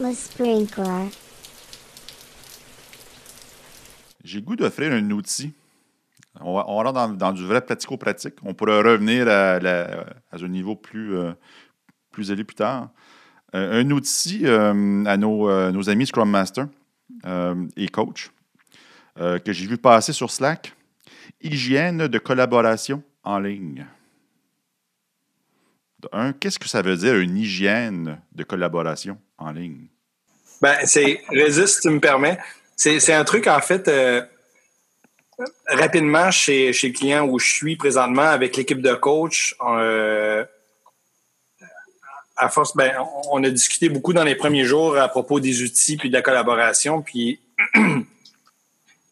Le sprinkler. J'ai goût d'offrir un outil. On va, rentrer dans, du vrai pratico-pratique. On pourrait revenir à, un niveau plus, euh, plus élevé plus tard. Euh, un outil euh, à nos, nos amis Scrum Master et coach que j'ai vu passer sur Slack. Hygiène de collaboration en ligne. Un, qu'est-ce que ça veut dire une hygiène de collaboration en ligne? Ben, c'est Résiste, si tu me permets. C'est c'est un truc, en fait, euh, rapidement chez, chez le client où je suis présentement avec l'équipe de coach. euh, à force, ben, on a discuté beaucoup dans les premiers jours à propos des outils puis de la collaboration. Puis il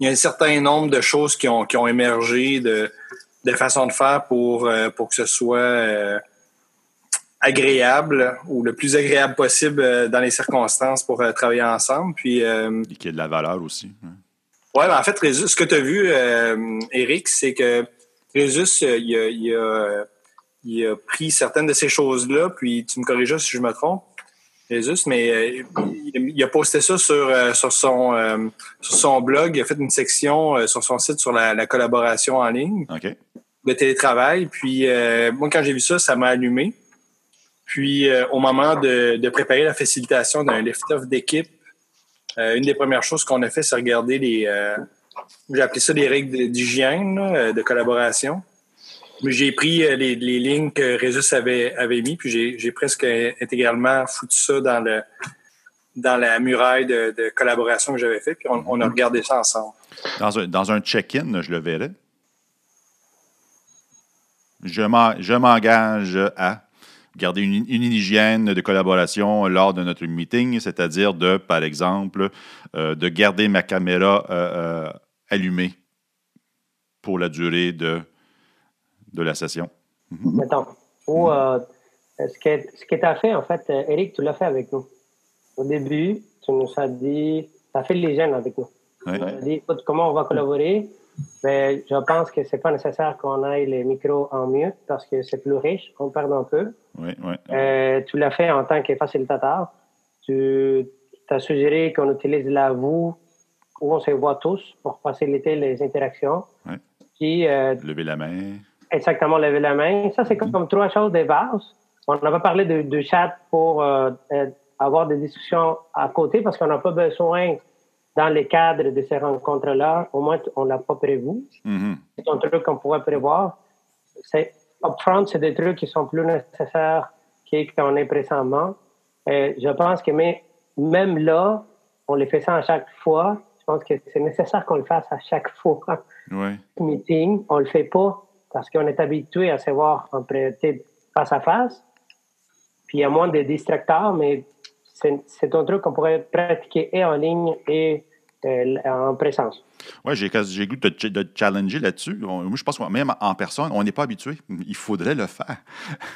y a un certain nombre de choses qui ont, qui ont émergé de, de façons de faire pour, euh, pour que ce soit agréable ou le plus agréable possible euh, dans les circonstances pour euh, travailler ensemble. Puis, euh, Et qui a de la valeur aussi. hein. ouais, ben, en fait, Résus, ce que tu as vu, euh, Eric, c'est que Résus, il, a, il, a, il a pris certaines de ces choses-là, puis tu me corrigeras si je me trompe, Résus, mais euh, il, a posté ça sur, euh, sur, son, euh, sur son blog. Il a fait une section euh, sur son site sur la, la collaboration en ligne OK? de télétravail. Puis euh, moi, quand j'ai vu ça, ça m'a allumé. Puis euh, au moment de, de préparer la facilitation d'un lift-off d'équipe, euh, une des premières choses qu'on a fait, c'est regarder les... euh, j'ai appelé ça des règles de- d'hygiène, là, euh, de collaboration. J'ai pris euh, les, les lignes que Résus avait, avait mis, puis j'ai presque intégralement foutu ça dans le dans la muraille de, de collaboration que j'avais fait, puis on, a regardé ça ensemble. Dans un, dans un check-in, je le verrais. Je m'engage à garder une, une hygiène de collaboration lors de notre meeting, c'est-à-dire de, par exemple, euh, de garder ma caméra euh, euh, allumée pour la durée de, de la session. Mettons. Ou euh, ce que ce que tu as fait, en fait, Eric, tu l'as fait avec nous. Au début, tu nous as dit, tu as fait l'hygiène avec nous. Oui. Tu as dit, comment on va collaborer? Mais je pense que c'est pas nécessaire qu'on aille les micros en mute parce que c'est plus riche, on perd un peu. Oui, oui. Euh, tu l'as fait en tant que facilitateur. Tu as suggéré qu'on utilise la vous où on se voit tous pour faciliter les interactions. Ouais. Puis, euh, Lever la main. exactement lever la main. Ça, c'est comme, comme trois choses de base. On n'a pas parlé de, de chat pour euh, avoir des discussions à côté parce qu'on n'a pas besoin dans le cadre de ces rencontres-là. Au moins, on l'a pas prévu. Mhm. C'est un truc qu'on pourrait prévoir. C'est upfront, c'est des trucs qui sont plus nécessaires qu'on est présentement. Euh, je pense que mais, même là, on les fait ça à chaque fois. Je pense que c'est nécessaire qu'on le fasse à chaque fois Oui. meeting, on le fait pas parce qu'on est habitué à se voir en sais, face à face. Puis il y a moins de distracteurs, mais c'est un truc qu'on pourrait pratiquer et en ligne et euh, en présence. Oui, j'ai goût de, de challenger là-dessus. Moi, je pense que même en personne, on n'est pas habitué. Il faudrait le faire.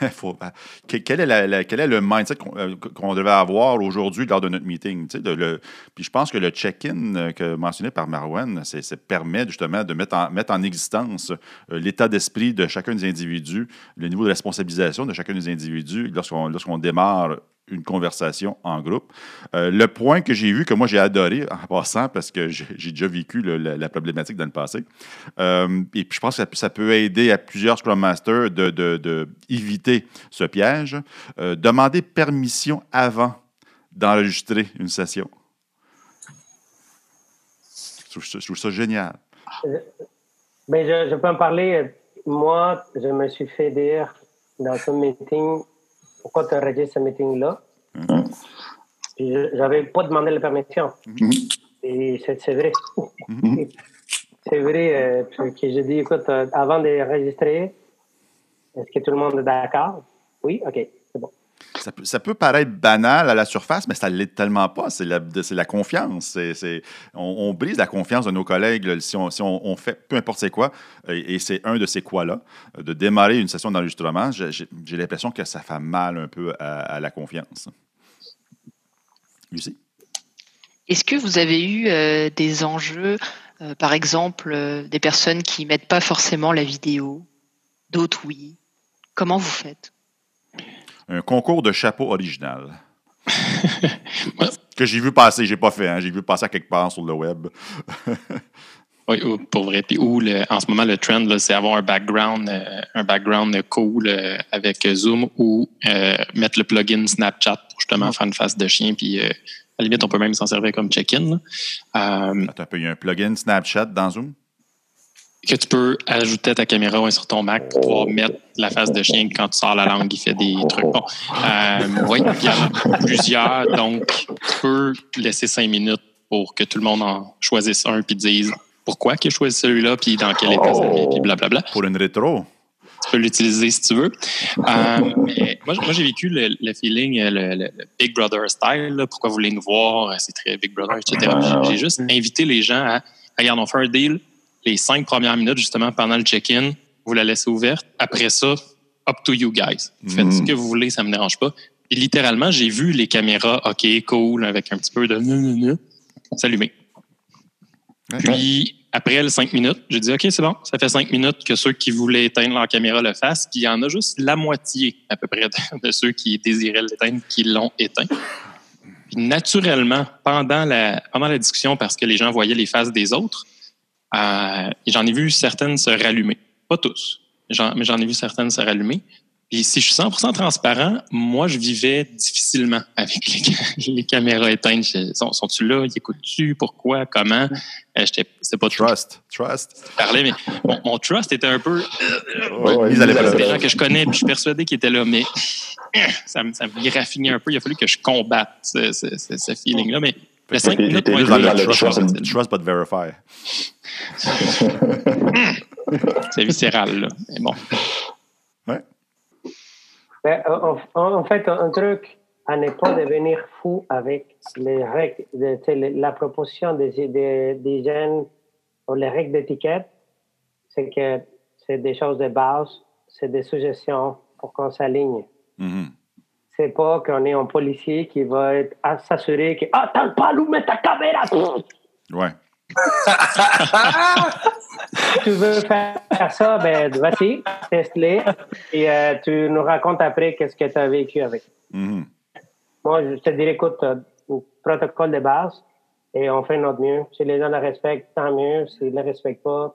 Que- quel, est le mindset qu'on euh, qu'on devait avoir aujourd'hui lors de notre meeting? puis je pense que le check-in euh, que mentionné par Marwan, c'est permet justement de mettre en, mettre en existence l'état d'esprit de chacun des individus, le niveau de responsabilisation de chacun des individus lorsqu'on lorsqu'on démarre une conversation en groupe. Euh, le point que j'ai vu, que moi j'ai adoré en passant, parce que j'ai déjà vécu la, problématique dans le passé, euh, et puis je pense que ça, peut- aider à plusieurs Scrum Masters de, de- ce piège. Euh, demander permission avant d'enregistrer une session. Je trouve, ça- génial. Mais je, je peux en parler. Moi, je me suis fait dire dans ce meeting pourquoi tu as enregistré ce meeting-là. Puis je n'avais pas demandé la permission. Et c'est c'est vrai. c'est vrai euh, que j'ai dit, écoute, euh, avant d'enregistrer, est-ce que tout le monde est d'accord? Oui? OK. Ça peut, paraître banal à la surface, mais ça ne l'est tellement pas. C'est la, confiance. On, brise la confiance de nos collègues si, on, fait peu importe c'est quoi. Et, et c'est un de ces quoi-là. euh, De démarrer une session d'enregistrement, j'ai, l'impression que ça fait mal un peu à, la confiance. Lucie? Est-ce que vous avez eu euh, des enjeux, euh, par exemple, des personnes qui mettent pas forcément la vidéo, d'autres oui? Comment vous faites? Un concours de chapeau original. que j'ai vu passer, j'ai pas fait, hein, j'ai vu passer à quelque part sur le web. oui, pour vrai. Puis où en ce moment, le trend, c'est avoir un background, euh, un background cool euh, avec Zoom ou euh, mettre le plugin Snapchat pour justement faire une face de chien. Puis à la limite, on peut même s'en servir comme check-in. Il y a un plugin Snapchat dans Zoom? Que tu peux ajouter à ta caméra sur ton Mac pour pouvoir mettre la face de chien quand tu sors la langue, il fait des trucs. Bon, euh, oui, il y en a plusieurs, donc tu peux laisser cinq minutes pour que tout le monde en choisisse un puis dise pourquoi qu'il choisi celui-là puis dans quel état ça vient puis blablabla. Pour une rétro. Tu peux l'utiliser si tu veux. Euh, moi, moi j'ai vécu le, feeling, le, Big Brother style. pourquoi vous voulez nous voir? C'est très Big Brother, etc. J'ai juste invité les gens à, regarde, on fait un deal les cinq premières minutes, justement, pendant le check-in, vous la laissez ouverte. Après ça, up to you guys. Faites ce mm. que vous voulez, ça me dérange pas. Et littéralement, j'ai vu les caméras, OK, cool, avec un petit peu de s'allumer. Puis, après les cinq minutes, j'ai dit, OK, c'est bon, ça fait cinq minutes que ceux qui voulaient éteindre leur caméra le fassent. Puis, il y en a juste la moitié, à peu près, de ceux qui désiraient l'éteindre qui l'ont éteint. Puis, naturellement, pendant la, pendant la discussion, parce que les gens voyaient les faces des autres, euh, j'en ai vu certaines se rallumer. Pas tous, mais j'en ai vu certaines se rallumer. Puis si je suis 100% transparent, moi, je vivais difficilement avec les, caméras éteintes. Sont, sont-tu là? Ils écoutent-tu? Pourquoi? Comment? Euh, c'est pas trust. Trust. Parlais, mais mon trust était un peu. Ouais, c'est des gens que je connais, puis je suis persuadé qu'ils étaient là, mais ça, me, ça me graffinait un peu. Il a fallu que je combatte ce, ce, ce feeling-là. Mais le 5 minutes, moi, le trust, trust but verify. c'est viscéral, là. Mais bon. Ouais. Mais, en, en, fait, un truc à ne pas devenir fou avec les règles, de, la proposition des, des, des jeunes ou les règles d'étiquette, c'est que c'est des choses de base, c'est des suggestions pour qu'on s'aligne. Mm-hmm. C'est pas qu'on est un policier qui va être à s'assurer que Ah, t'as pas allumé ta caméra! Ouais. tu veux faire ça, ben vas-y, teste-les et euh, tu nous racontes après qu'est-ce que tu as vécu avec. Mm-hmm. Moi, je te dirais, écoute, un protocole de base et on fait notre mieux. Si les gens le respectent, tant mieux. S'ils ne le respectent pas,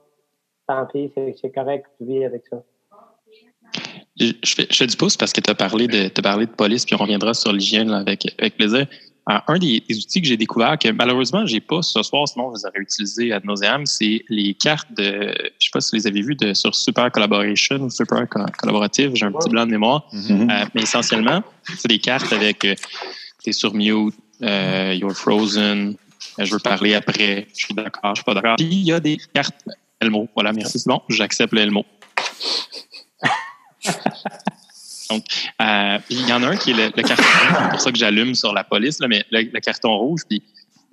tant pis, c'est correct, tu vis avec ça. Je fais, je fais du pouce parce que tu as parlé de, as parlé de police, puis on reviendra sur l'hygiène avec, avec plaisir un des, outils que j'ai découvert, que malheureusement, j'ai pas ce soir, sinon vous aurez utilisé à nauseam, c'est les cartes de, je sais pas si vous les avez vues de, sur Super Collaboration ou Super Collaborative, j'ai un petit blanc de mémoire, mm-hmm. euh, mais essentiellement, c'est des cartes avec euh, t'es sur mute, euh, you're frozen, je veux parler après, je suis d'accord, je suis pas d'accord. Puis il y a des cartes Elmo, voilà, merci, c'est bon, j'accepte le Elmo. Donc, euh, il y en a un qui est le, carton rouge, c'est pour ça que j'allume sur la police, là, mais le, carton rouge, puis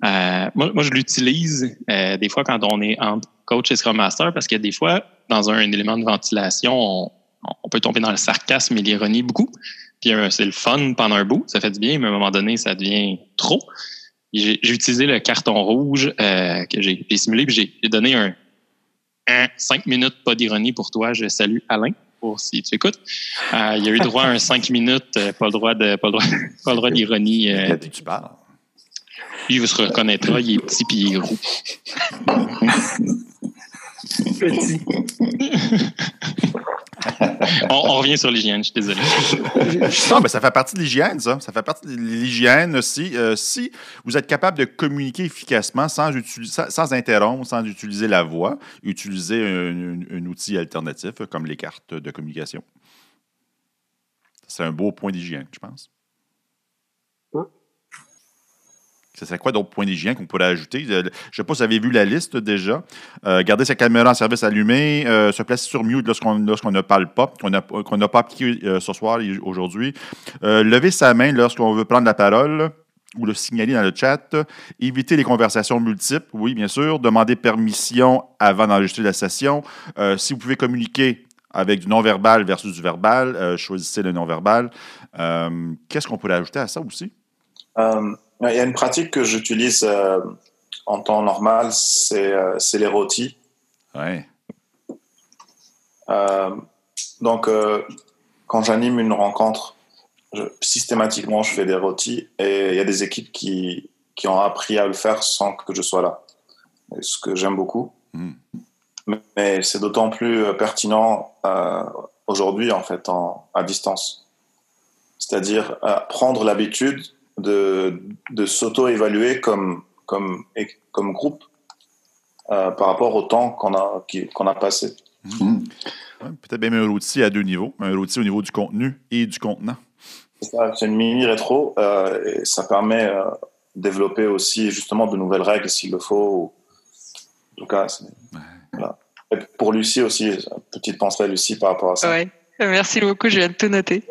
euh, moi, moi, je l'utilise euh, des fois quand on est en coach et Scrum Master parce que des fois, dans un, élément de ventilation, on, on, peut tomber dans le sarcasme et l'ironie beaucoup. Puis c'est le fun pendant un bout, ça fait du bien, mais à un moment donné, ça devient trop. J'ai utilisé le carton rouge que j'ai simulé, puis j'ai donné un, un cinq minutes pas d'ironie pour toi. Je salue Alain si tu écoutes. Euh, il y a eu droit à un 5 minutes, euh, pas le droit de pas le droit, pas le droit d'ironie. Euh, tu parles. Il se reconnaîtra, il est petit puis il est roux. Petit. on, revient sur l'hygiène, je suis désolé. non, mais ça fait partie de l'hygiène, ça. Ça fait partie de l'hygiène aussi. Euh, si vous êtes capable de communiquer efficacement sans, sans, interrompre, sans utiliser la voix, utiliser un outil alternatif comme les cartes de communication. C'est un beau point d'hygiène, je pense. Ce serait quoi d'autres points d'hygiène qu'on pourrait ajouter? Je ne sais pas si vous avez vu la liste déjà. Euh, garder sa caméra en service allumée, euh, se placer sur mute lorsqu'on ne parle pas, qu'on n'a pas appliqué euh, ce soir aujourd'hui. lever sa main lorsqu'on veut prendre la parole ou le signaler dans le chat. Éviter les conversations multiples, oui, bien sûr. Demander permission avant d'enregistrer la session. si vous pouvez communiquer avec du non-verbal versus du verbal, choisissez le non-verbal. Qu'est-ce qu'on pourrait ajouter à ça aussi? Il y a une pratique que j'utilise euh, en temps normal, c'est euh, les rôtis. Ouais. Euh, donc, quand j'anime une rencontre, systématiquement, je fais des rôtis et il y a des équipes qui, qui ont appris à le faire sans que je sois là. Ce que j'aime beaucoup. Hmm. Mais, c'est d'autant plus pertinent aujourd'hui, en fait, en, à distance. C'est-à-dire prendre l'habitude de, de s'auto-évaluer comme, comme, comme groupe par rapport au temps qu'on a, qu'on a passé. Hmm. Peut-être même un outil à deux niveaux. Un outil au niveau du contenu et du contenant. C'est une mini rétro et ça permet développer aussi justement de nouvelles règles s'il le faut. En tout cas, voilà. Et pour Lucie aussi, petite pensée à Lucie par rapport à ça. Ouais. Merci beaucoup, je viens de tout noter.